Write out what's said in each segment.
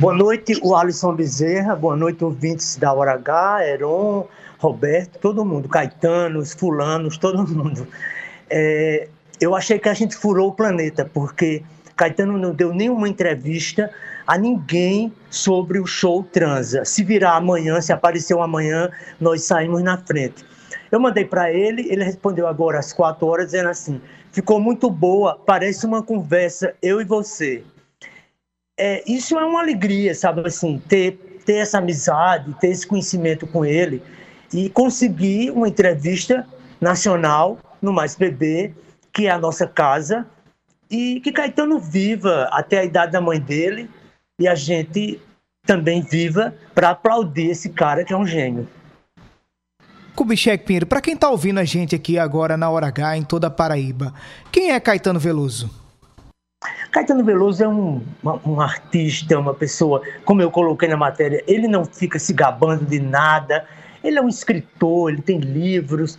Boa noite, o Alisson Bezerra. Boa noite, ouvintes da Hora H, Heron, Roberto, todo mundo, Caetanos, Fulanos, todo mundo. É, eu achei que a gente furou o planeta, porque Caetano não deu nenhuma entrevista a ninguém sobre o show Transa. Se virar amanhã, se apareceu amanhã, nós saímos na frente. Eu mandei para ele, ele respondeu agora às quatro horas, dizendo assim: ficou muito boa, parece uma conversa, eu e você. É, isso é uma alegria, sabe assim, ter, ter essa amizade, ter esse conhecimento com ele e conseguir uma entrevista nacional no Mais Bebê, que é a nossa casa, e que Caetano viva até a idade da mãe dele e a gente também viva para aplaudir esse cara que é um gênio. Kubitschek Pinheiro, para quem está ouvindo a gente aqui agora na Hora H, em toda a Paraíba, quem é Caetano Veloso? Caetano Veloso é um, um artista, uma pessoa, como eu coloquei na matéria, ele não fica se gabando de nada, ele é um escritor, ele tem livros,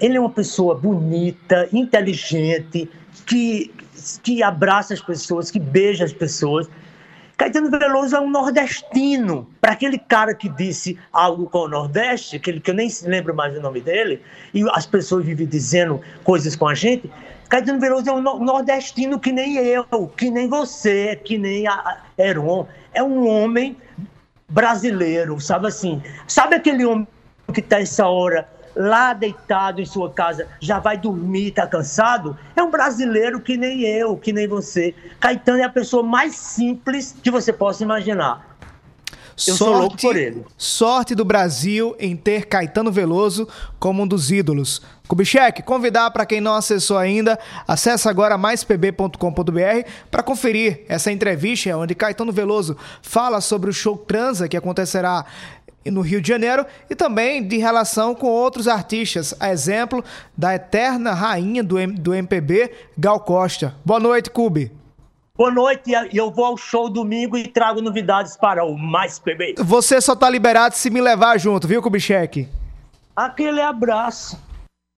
ele é uma pessoa bonita, inteligente, que, que abraça as pessoas, que beija as pessoas. Caetano Veloso é um nordestino. Para aquele cara que disse algo com o Nordeste, aquele que eu nem lembro mais o nome dele, e as pessoas vivem dizendo coisas com a gente, Caetano Veloso é um nordestino que nem eu, que nem você, que nem a Heron. É um homem brasileiro, sabe assim? Sabe aquele homem que está essa hora lá deitado em sua casa, já vai dormir, está cansado, é um brasileiro que nem eu, que nem você. Caetano é a pessoa mais simples que você possa imaginar. Eu sorte, sou louco por ele. Sorte do Brasil em ter Caetano Veloso como um dos ídolos. Kubitschek, convidar para quem não acessou ainda, acesse agora maispb.com.br para conferir essa entrevista onde Caetano Veloso fala sobre o show Transa que acontecerá no Rio de Janeiro e também de relação com outros artistas, a exemplo da eterna rainha do, M do MPB, Gal Costa. Boa noite, Cube. Boa noite, e eu vou ao show domingo e trago novidades para o Mais PB. Você só tá liberado se me levar junto, viu, Kubitschek? Aquele abraço.